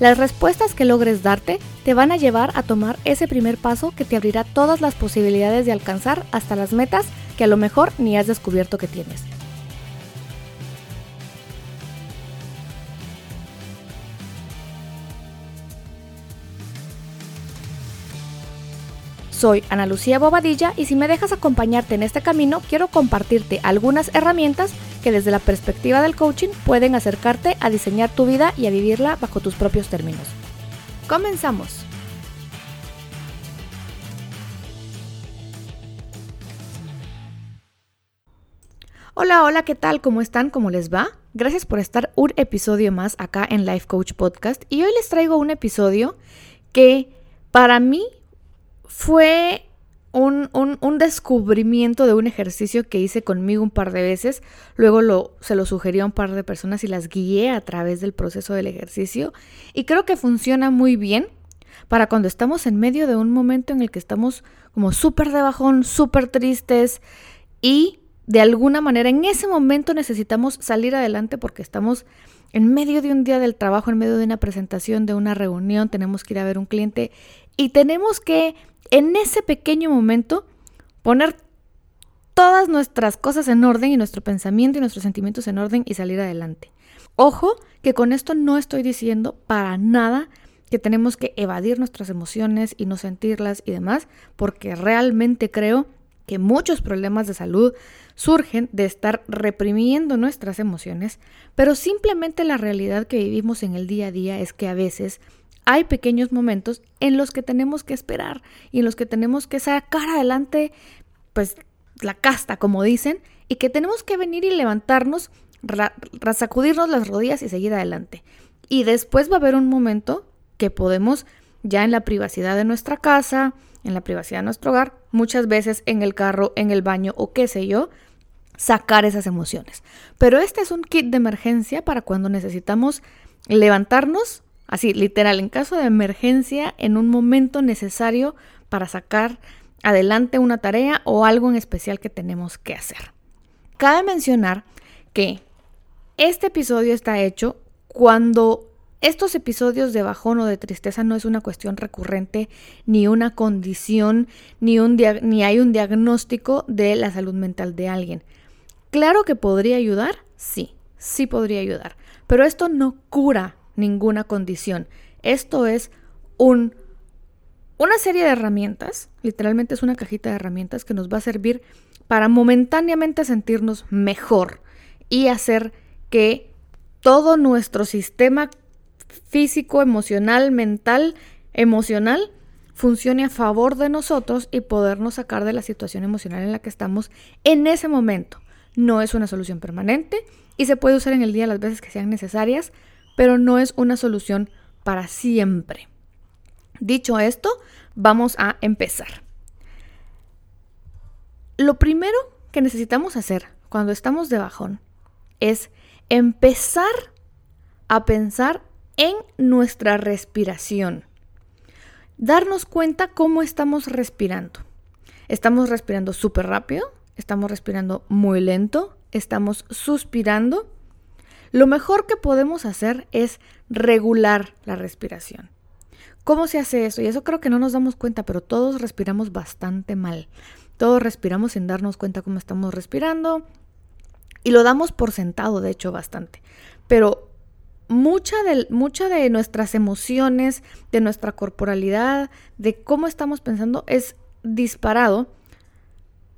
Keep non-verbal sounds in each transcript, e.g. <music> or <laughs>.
Las respuestas que logres darte te van a llevar a tomar ese primer paso que te abrirá todas las posibilidades de alcanzar hasta las metas que a lo mejor ni has descubierto que tienes. Soy Ana Lucía Bobadilla y si me dejas acompañarte en este camino, quiero compartirte algunas herramientas que desde la perspectiva del coaching pueden acercarte a diseñar tu vida y a vivirla bajo tus propios términos. Comenzamos. Hola, hola, ¿qué tal? ¿Cómo están? ¿Cómo les va? Gracias por estar un episodio más acá en Life Coach Podcast y hoy les traigo un episodio que para mí fue un, descubrimiento de un ejercicio que hice conmigo un par de veces. Luego lo, se lo sugerí a un par de personas y las guié a través del proceso del ejercicio. Y creo que funciona muy bien para cuando estamos en medio de un momento en el que estamos como súper de bajón, súper tristes y de alguna manera en ese momento necesitamos salir adelante porque estamos en medio de un día del trabajo, en medio de una presentación, de una reunión, tenemos que ir a ver un cliente y tenemos que en ese pequeño momento poner todas nuestras cosas en orden y nuestro pensamiento y nuestros sentimientos en orden y salir adelante. Ojo que con esto no estoy diciendo para nada que tenemos que evadir nuestras emociones y no sentirlas y demás, porque realmente creo que muchos problemas de salud surgen de estar reprimiendo nuestras emociones, pero simplemente la realidad que vivimos en el día a día es que a veces hay pequeños momentos en los que tenemos que esperar y en los que tenemos que sacar adelante, pues, la casta, como dicen, y que tenemos que venir y levantarnos, sacudirnos las rodillas y seguir adelante. Y después va a haber un momento que podemos, ya en la privacidad de nuestra casa, en la privacidad de nuestro hogar, muchas veces en el carro, en el baño o qué sé yo, sacar esas emociones. Pero este es un kit de emergencia para cuando necesitamos levantarnos, Así, literal, en caso de emergencia, en un momento necesario para sacar adelante una tarea o algo en especial que tenemos que hacer. Cabe mencionar que este episodio está hecho cuando estos episodios de bajón o de tristeza no es una cuestión recurrente, ni una condición, ni, un ni hay un diagnóstico de la salud mental de alguien. Claro que podría ayudar, sí, sí podría ayudar, pero esto no cura ninguna condición. Esto es un, una serie de herramientas, literalmente es una cajita de herramientas que nos va a servir para momentáneamente sentirnos mejor y hacer que todo nuestro sistema físico, emocional, mental, emocional, funcione a favor de nosotros y podernos sacar de la situación emocional en la que estamos en ese momento. No es una solución permanente y se puede usar en el día las veces que sean necesarias, pero no es una solución para siempre. Dicho esto, vamos a empezar. Lo primero que necesitamos hacer cuando estamos de bajón es empezar a pensar en nuestra respiración. Darnos cuenta cómo estamos respirando. Estamos respirando súper rápido, estamos respirando muy lento, estamos suspirando lo mejor que podemos hacer es regular la respiración. ¿Cómo se hace eso? Y eso creo que no nos damos cuenta, pero todos respiramos bastante mal. Todos respiramos sin darnos cuenta cómo estamos respirando. Y lo damos por sentado, de hecho, bastante. Pero mucha de, mucha de nuestras emociones, de nuestra corporalidad, de cómo estamos pensando, es disparado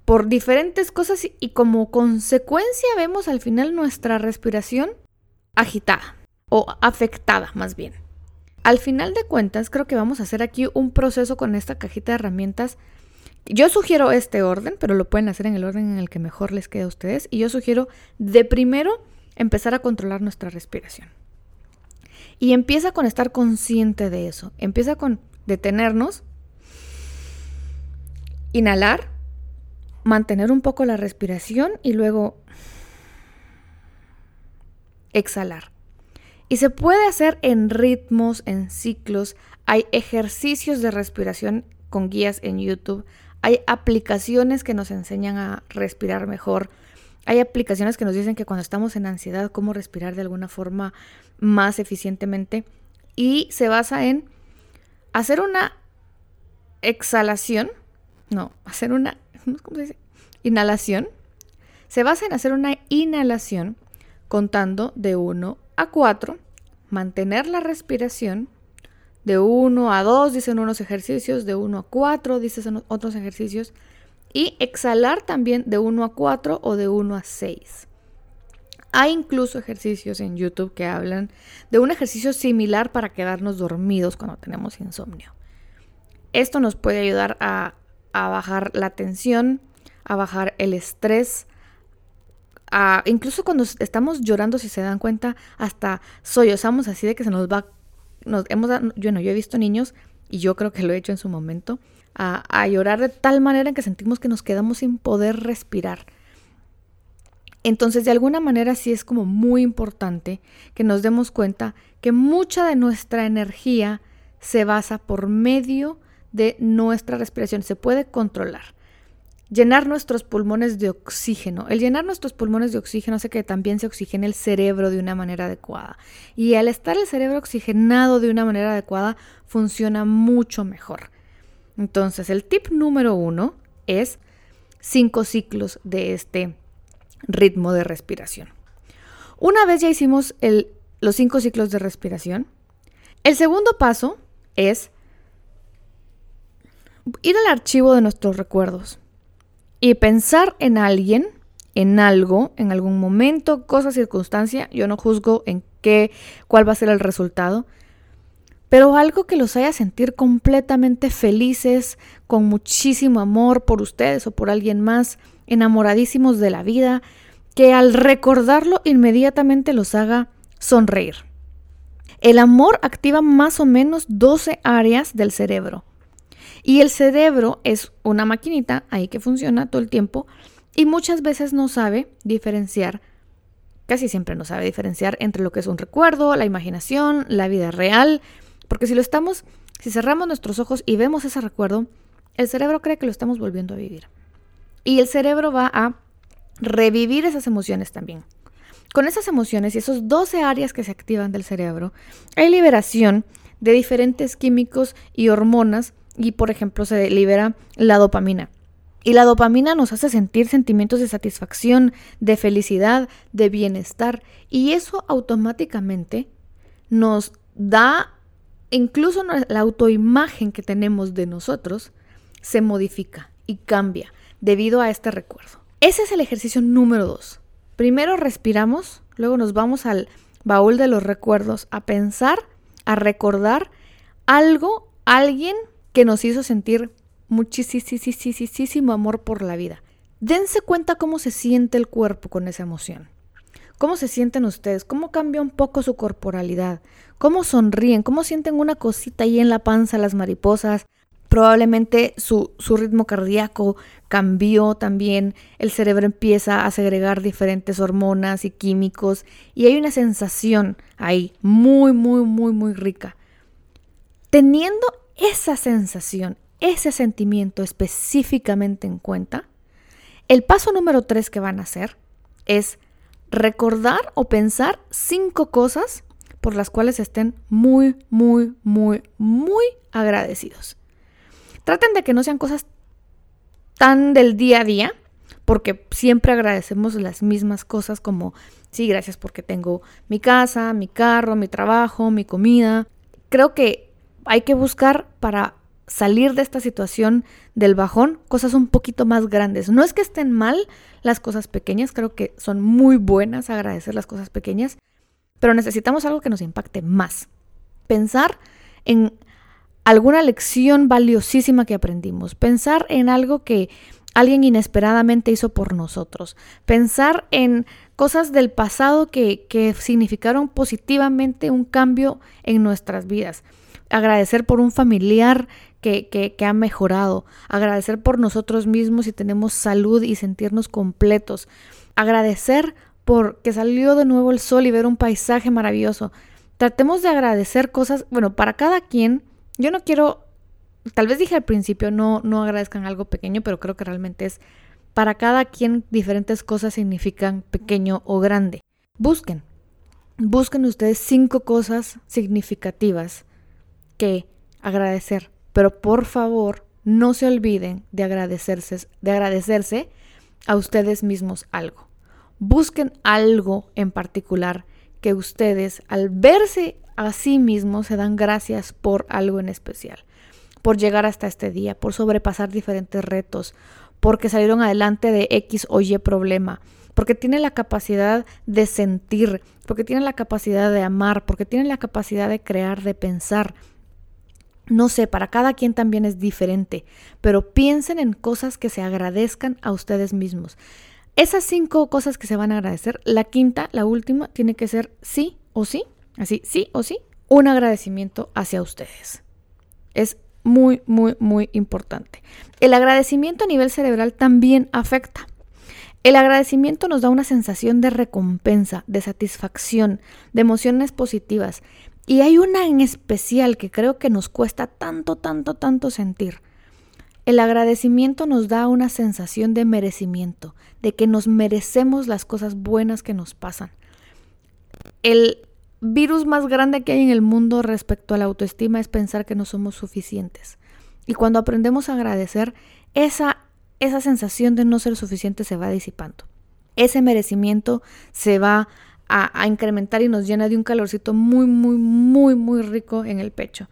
por diferentes cosas y como consecuencia vemos al final nuestra respiración agitada o afectada más bien. Al final de cuentas creo que vamos a hacer aquí un proceso con esta cajita de herramientas. Yo sugiero este orden, pero lo pueden hacer en el orden en el que mejor les quede a ustedes. Y yo sugiero de primero empezar a controlar nuestra respiración. Y empieza con estar consciente de eso. Empieza con detenernos, inhalar mantener un poco la respiración y luego exhalar. Y se puede hacer en ritmos, en ciclos. Hay ejercicios de respiración con guías en YouTube. Hay aplicaciones que nos enseñan a respirar mejor. Hay aplicaciones que nos dicen que cuando estamos en ansiedad, cómo respirar de alguna forma más eficientemente. Y se basa en hacer una exhalación, no, hacer una, ¿cómo se dice? Inhalación. Se basa en hacer una inhalación contando de 1 a 4, mantener la respiración de 1 a 2, dicen unos ejercicios, de 1 a 4, dicen otros ejercicios, y exhalar también de 1 a 4 o de 1 a 6. Hay incluso ejercicios en YouTube que hablan de un ejercicio similar para quedarnos dormidos cuando tenemos insomnio. Esto nos puede ayudar a, a bajar la tensión, a bajar el estrés, incluso cuando estamos llorando, si se dan cuenta, hasta sollozamos así de que se nos va, nos hemos, yo no, yo he visto niños, y yo creo que lo he hecho en su momento, a, a llorar de tal manera en que sentimos que nos quedamos sin poder respirar. Entonces, de alguna manera sí es como muy importante que nos demos cuenta que mucha de nuestra energía se basa por medio de nuestra respiración, se puede controlar llenar nuestros pulmones de oxígeno. El llenar nuestros pulmones de oxígeno hace que también se oxigene el cerebro de una manera adecuada. Y al estar el cerebro oxigenado de una manera adecuada, funciona mucho mejor. Entonces, el tip número uno es cinco ciclos de este ritmo de respiración. Una vez ya hicimos los cinco ciclos de respiración, el segundo paso es ir al archivo de nuestros recuerdos y pensar en alguien, en algo, en algún momento, cosa, circunstancia, yo no juzgo en qué, cuál va a ser el resultado, pero algo que los haya sentir completamente felices, con muchísimo amor por ustedes o por alguien más, enamoradísimos de la vida, que al recordarlo inmediatamente los haga sonreír. El amor activa más o menos 12 áreas del cerebro. Y el cerebro es una maquinita ahí que funciona todo el tiempo y muchas veces no sabe diferenciar, casi siempre no sabe diferenciar entre lo que es un recuerdo, la imaginación, la vida real, porque si lo estamos, si cerramos nuestros ojos y vemos ese recuerdo, el cerebro cree que lo estamos volviendo a vivir. Y el cerebro va a revivir esas emociones también. Con esas emociones y esos 12 áreas que se activan del cerebro, hay liberación de diferentes químicos y hormonas y por ejemplo se libera la dopamina. Y la dopamina nos hace sentir sentimientos de satisfacción, de felicidad, de bienestar. Y eso automáticamente nos da, incluso la autoimagen que tenemos de nosotros, se modifica y cambia debido a este recuerdo. Ese es el ejercicio número dos. Primero respiramos, luego nos vamos al baúl de los recuerdos a pensar, a recordar algo, alguien que nos hizo sentir muchísimo amor por la vida. Dense cuenta cómo se siente el cuerpo con esa emoción. ¿Cómo se sienten ustedes? ¿Cómo cambia un poco su corporalidad? ¿Cómo sonríen? ¿Cómo sienten una cosita ahí en la panza, las mariposas? Probablemente su, su ritmo cardíaco cambió también, el cerebro empieza a segregar diferentes hormonas y químicos y hay una sensación ahí muy, muy, muy, muy rica. Teniendo esa sensación, ese sentimiento específicamente en cuenta, el paso número tres que van a hacer es recordar o pensar cinco cosas por las cuales estén muy, muy, muy, muy agradecidos. Traten de que no sean cosas tan del día a día, porque siempre agradecemos las mismas cosas como, sí, gracias porque tengo mi casa, mi carro, mi trabajo, mi comida. Creo que hay que buscar para salir de esta situación del bajón cosas un poquito más grandes. No es que estén mal las cosas pequeñas, creo que son muy buenas agradecer las cosas pequeñas, pero necesitamos algo que nos impacte más. Pensar en alguna lección valiosísima que aprendimos, pensar en algo que alguien inesperadamente hizo por nosotros, pensar en cosas del pasado que, que significaron positivamente un cambio en nuestras vidas agradecer por un familiar que, que, ha mejorado, agradecer por nosotros mismos si tenemos salud y sentirnos completos, agradecer por que salió de nuevo el sol y ver un paisaje maravilloso. Tratemos de agradecer cosas, bueno, para cada quien, yo no quiero, tal vez dije al principio, no, no agradezcan algo pequeño, pero creo que realmente es, para cada quien diferentes cosas significan pequeño o grande. Busquen, busquen ustedes cinco cosas significativas que agradecer, pero por favor no se olviden de agradecerse, de agradecerse a ustedes mismos algo. Busquen algo en particular que ustedes al verse a sí mismos se dan gracias por algo en especial, por llegar hasta este día, por sobrepasar diferentes retos, porque salieron adelante de X o Y problema, porque tienen la capacidad de sentir, porque tienen la capacidad de amar, porque tienen la capacidad de crear, de pensar. No sé, para cada quien también es diferente, pero piensen en cosas que se agradezcan a ustedes mismos. Esas cinco cosas que se van a agradecer, la quinta, la última, tiene que ser sí o sí, así, sí o sí, un agradecimiento hacia ustedes. Es muy, muy, muy importante. El agradecimiento a nivel cerebral también afecta. El agradecimiento nos da una sensación de recompensa, de satisfacción, de emociones positivas. Y hay una en especial que creo que nos cuesta tanto, tanto, tanto sentir. El agradecimiento nos da una sensación de merecimiento, de que nos merecemos las cosas buenas que nos pasan. El virus más grande que hay en el mundo respecto a la autoestima es pensar que no somos suficientes. Y cuando aprendemos a agradecer, esa, esa sensación de no ser suficiente se va disipando. Ese merecimiento se va a, incrementar y nos llena de un calorcito muy, muy, muy, muy rico en el pecho.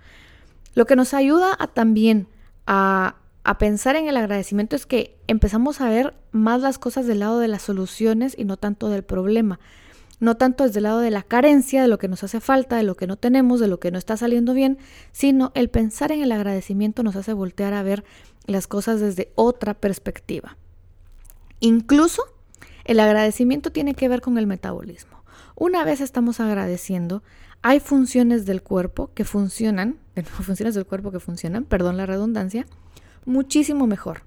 Lo que nos ayuda a también a a pensar en el agradecimiento es que empezamos a ver más las cosas del lado de las soluciones y no tanto del problema. No tanto desde el lado de la carencia, de lo que nos hace falta, de lo que no tenemos, de lo que no está saliendo bien, sino el pensar en el agradecimiento nos hace voltear a ver las cosas desde otra perspectiva. Incluso el agradecimiento tiene que ver con el metabolismo. Una vez estamos agradeciendo, hay funciones del cuerpo que funcionan, <laughs> funciones del cuerpo que funcionan, perdón la redundancia, muchísimo mejor.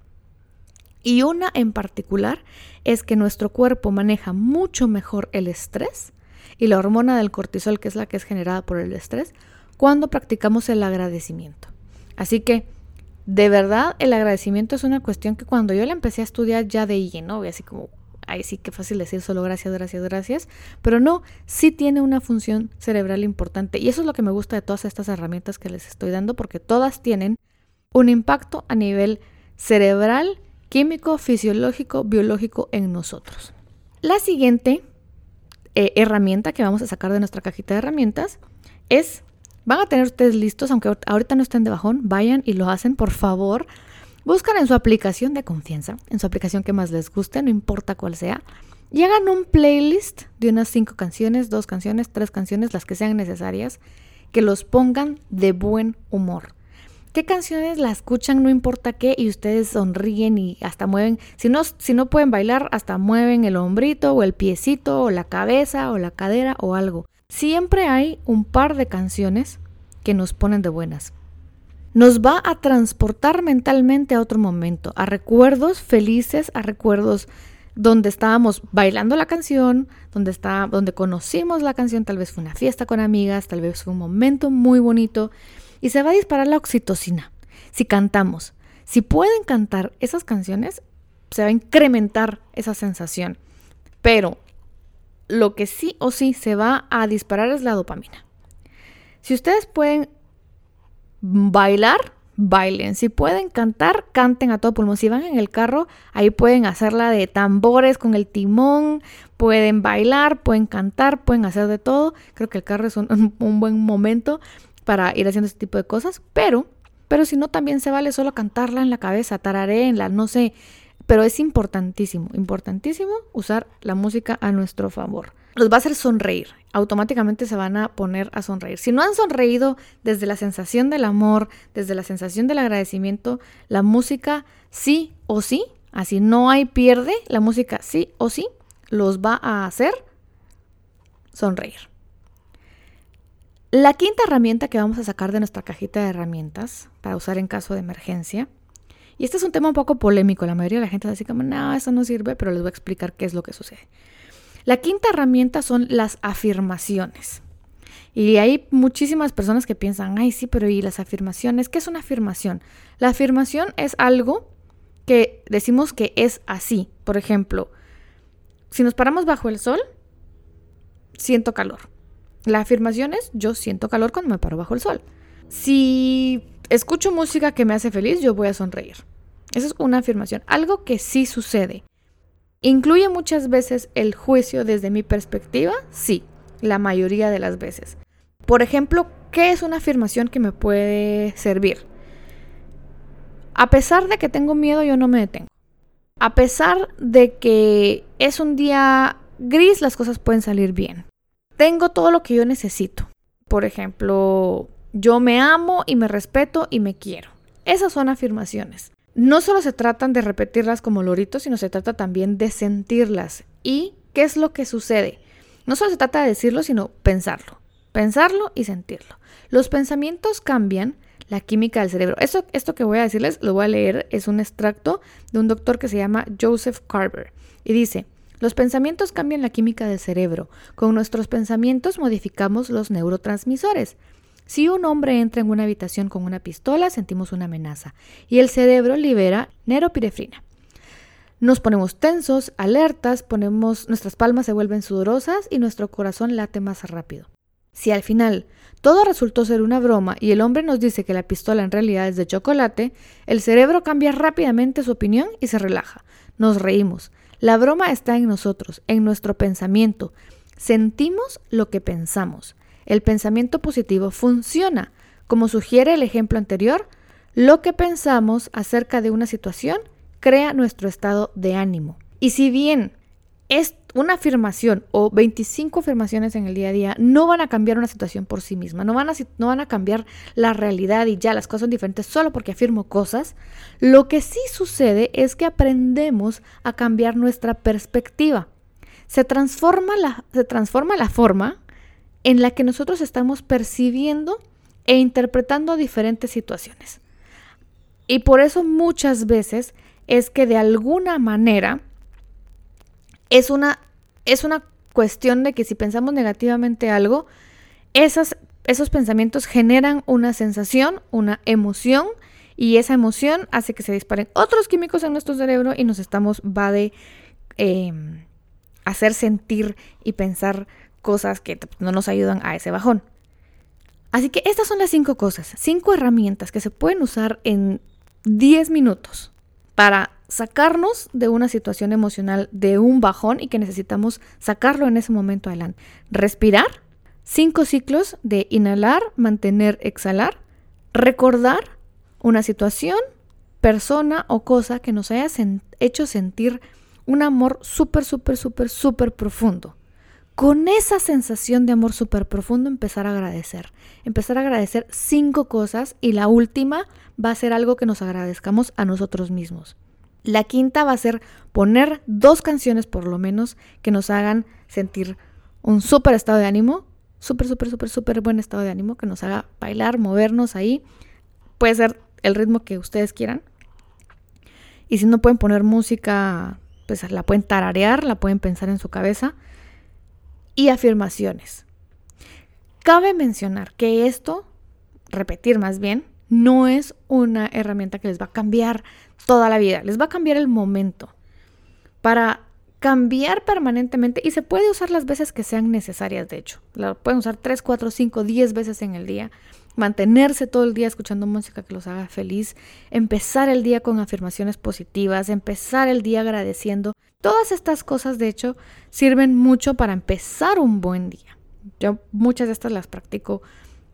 Y una en particular es que nuestro cuerpo maneja mucho mejor el estrés y la hormona del cortisol, que es la que es generada por el estrés, cuando practicamos el agradecimiento. Así que, de verdad, el agradecimiento es una cuestión que cuando yo la empecé a estudiar ya de lleno, así como, ay, sí, qué fácil decir solo gracias, gracias, gracias, pero no, sí tiene una función cerebral importante. Y eso es lo que me gusta de todas estas herramientas que les estoy dando, porque todas tienen un impacto a nivel cerebral, químico, fisiológico, biológico en nosotros. La siguiente eh, herramienta que vamos a sacar de nuestra cajita de herramientas es, van a tener ustedes listos, aunque ahorita no estén de bajón, vayan y lo hacen, por favor. Buscan en su aplicación de confianza, en su aplicación que más les guste, no importa cuál sea, y hagan un playlist de unas cinco canciones, dos canciones, tres canciones, las que sean necesarias, que los pongan de buen humor. ¿Qué canciones la escuchan? No importa qué, y ustedes sonríen y hasta mueven. Si no, si no pueden bailar, hasta mueven el hombrito o el piecito o la cabeza o la cadera o algo. Siempre hay un par de canciones que nos ponen de buenas. Nos va a transportar mentalmente a otro momento, a recuerdos felices, a recuerdos donde estábamos bailando la canción, donde, está, donde conocimos la canción, tal vez fue una fiesta con amigas, tal vez fue un momento muy bonito y se va a disparar la oxitocina. Si cantamos, si pueden cantar esas canciones, se va a incrementar esa sensación. Pero lo que sí o sí se va a disparar es la dopamina. Si ustedes pueden bailar, bailen. Si pueden cantar, canten a todo pulmón. Si van en el carro, ahí pueden hacerla de tambores con el timón, pueden bailar, pueden cantar, pueden hacer de todo. Creo que el carro es un, <laughs> un buen momento para ir haciendo este tipo de cosas, pero, pero si no, también se vale solo cantarla en la cabeza, tarareenla, no sé, pero es importantísimo, importantísimo usar la música a nuestro favor. Los va a hacer sonreír, automáticamente se van a poner a sonreír. Si no han sonreído desde la sensación del amor, desde la sensación del agradecimiento, la música sí o sí, así no hay pierde, la música sí o sí los va a hacer sonreír. La quinta herramienta que vamos a sacar de nuestra cajita de herramientas para usar en caso de emergencia, y este es un tema un poco polémico, la mayoría de la gente dice como, no, eso no sirve, pero les voy a explicar qué es lo que sucede. La quinta herramienta son las afirmaciones. Y hay muchísimas personas que piensan, ay, sí, pero ¿y las afirmaciones? ¿Qué es una afirmación? La afirmación es algo que decimos que es así. Por ejemplo, si nos paramos bajo el sol, siento calor. La afirmación es yo siento calor cuando me paro bajo el sol. Si escucho música que me hace feliz, yo voy a sonreír. Esa es una afirmación, algo que sí sucede. ¿Incluye muchas veces el juicio desde mi perspectiva? Sí, la mayoría de las veces. Por ejemplo, ¿qué es una afirmación que me puede servir? A pesar de que tengo miedo, yo no me detengo. A pesar de que es un día gris, las cosas pueden salir bien. Tengo todo lo que yo necesito. Por ejemplo, yo me amo y me respeto y me quiero. Esas son afirmaciones. No solo se tratan de repetirlas como loritos, sino se trata también de sentirlas. ¿Y qué es lo que sucede? No solo se trata de decirlo, sino pensarlo. Pensarlo y sentirlo. Los pensamientos cambian la química del cerebro. Esto, esto que voy a decirles, lo voy a leer, es un extracto de un doctor que se llama Joseph Carver. Y dice, los pensamientos cambian la química del cerebro. Con nuestros pensamientos modificamos los neurotransmisores. Si un hombre entra en una habitación con una pistola, sentimos una amenaza y el cerebro libera neuropirefrina. Nos ponemos tensos, alertas, ponemos nuestras palmas se vuelven sudorosas y nuestro corazón late más rápido. Si al final todo resultó ser una broma y el hombre nos dice que la pistola en realidad es de chocolate, el cerebro cambia rápidamente su opinión y se relaja. Nos reímos. La broma está en nosotros, en nuestro pensamiento. Sentimos lo que pensamos. El pensamiento positivo funciona. Como sugiere el ejemplo anterior, lo que pensamos acerca de una situación crea nuestro estado de ánimo. Y si bien es una afirmación o 25 afirmaciones en el día a día no van a cambiar una situación por sí misma, no van a, no van a cambiar la realidad y ya las cosas son diferentes solo porque afirmo cosas. Lo que sí sucede es que aprendemos a cambiar nuestra perspectiva. Se transforma la, se transforma la forma en la que nosotros estamos percibiendo e interpretando diferentes situaciones. Y por eso muchas veces es que de alguna manera es una, es una cuestión de que si pensamos negativamente algo, esas, esos pensamientos generan una sensación, una emoción, y esa emoción hace que se disparen otros químicos en nuestro cerebro y nos estamos, va de em, hacer sentir y pensar cosas que no nos ayudan a ese bajón. Así que estas son las cinco cosas, cinco herramientas que se pueden usar en 10 minutos para sacarnos de una situación emocional, de un bajón y que necesitamos sacarlo en ese momento adelante. Respirar, cinco ciclos de inhalar, mantener, exhalar, recordar una situación, persona o cosa que nos haya hecho sentir un amor súper, súper, súper, súper profundo. Con esa sensación de amor súper profundo empezar a agradecer. Empezar a agradecer cinco cosas y la última va a ser algo que nos agradezcamos a nosotros mismos. La quinta va a ser poner dos canciones por lo menos que nos hagan sentir un súper estado de ánimo, súper, súper, súper, súper buen estado de ánimo, que nos haga bailar, movernos ahí. Puede ser el ritmo que ustedes quieran. Y si no pueden poner música, pues la pueden tararear, la pueden pensar en su cabeza. Y afirmaciones. Cabe mencionar que esto, repetir más bien, no es una herramienta que les va a cambiar toda la vida, les va a cambiar el momento. Para cambiar permanentemente y se puede usar las veces que sean necesarias, de hecho. La pueden usar 3, 4, 5, 10 veces en el día. Mantenerse todo el día escuchando música que los haga feliz. Empezar el día con afirmaciones positivas. Empezar el día agradeciendo. Todas estas cosas, de hecho, sirven mucho para empezar un buen día. Yo muchas de estas las practico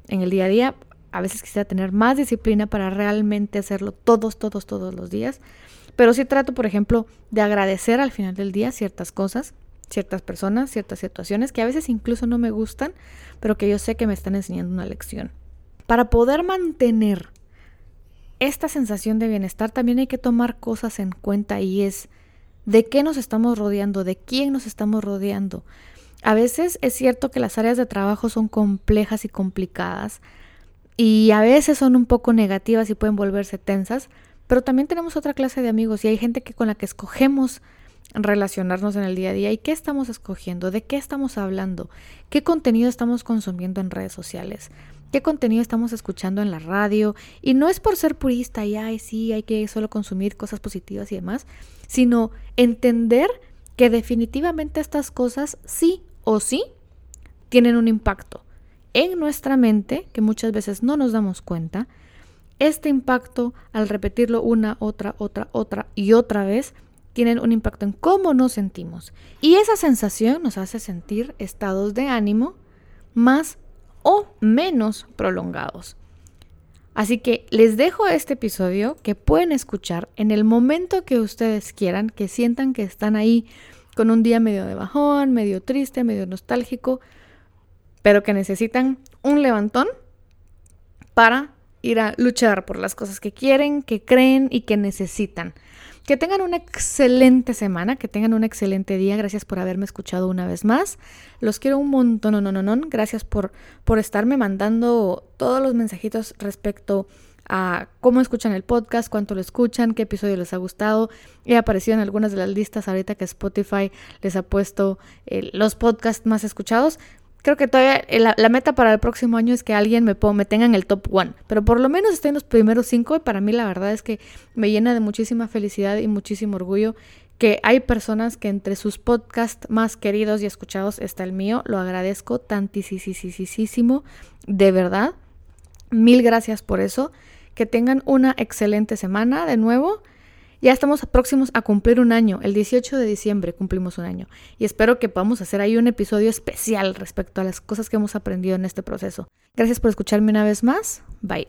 en el día a día a veces quisiera tener más disciplina para realmente hacerlo todos, todos, todos los días. Pero sí trato, por ejemplo, de agradecer al final del día ciertas cosas, ciertas personas, ciertas situaciones que a veces incluso no me gustan, pero que yo sé que me están enseñando una lección. Para poder mantener esta sensación de bienestar también hay que tomar cosas en cuenta y es de qué nos estamos rodeando, de quién nos estamos rodeando. A veces es cierto que las áreas de trabajo son complejas y complicadas y a veces son un poco negativas y pueden volverse tensas, pero también tenemos otra clase de amigos y hay gente que con la que escogemos relacionarnos en el día a día y qué estamos escogiendo, de qué estamos hablando, qué contenido estamos consumiendo en redes sociales, qué contenido estamos escuchando en la radio. Y no es por ser purista y, ay, sí, hay que solo consumir cosas positivas y demás, sino entender que definitivamente estas cosas sí o sí tienen un impacto en nuestra mente, que muchas veces no nos damos cuenta. Este impacto, al repetirlo una, otra, otra, otra y otra vez, tienen un impacto en cómo nos sentimos. Y esa sensación nos hace sentir estados de ánimo más o menos prolongados. Así que les dejo este episodio que pueden escuchar en el momento que ustedes quieran, que sientan que están ahí con un día medio de bajón, medio triste, medio nostálgico, pero que necesitan un levantón para ir a luchar por las cosas que quieren, que creen y que necesitan. Que tengan una excelente semana, que tengan un excelente día. Gracias por haberme escuchado una vez más. Los quiero un montón, no, no, no. Gracias por, por estarme mandando todos los mensajitos respecto a cómo escuchan el podcast, cuánto lo escuchan, qué episodio les ha gustado. He aparecido en algunas de las listas ahorita que Spotify les ha puesto eh, los podcasts más escuchados creo que todavía eh, la, meta para el próximo año es que alguien me, me tenga en el top one. Pero por lo menos estoy en los primeros cinco y para mí la verdad es que me llena de muchísima felicidad y muchísimo orgullo que hay personas que entre sus podcasts más queridos y escuchados está el mío. Lo agradezco tantísimo, de verdad. Mil gracias por eso. Que tengan una excelente semana de nuevo. Ya estamos próximos a cumplir un año. El 18 de diciembre cumplimos un año. Y espero que podamos hacer ahí un episodio especial respecto a las cosas que hemos aprendido en este proceso. Gracias por escucharme una vez más. Bye.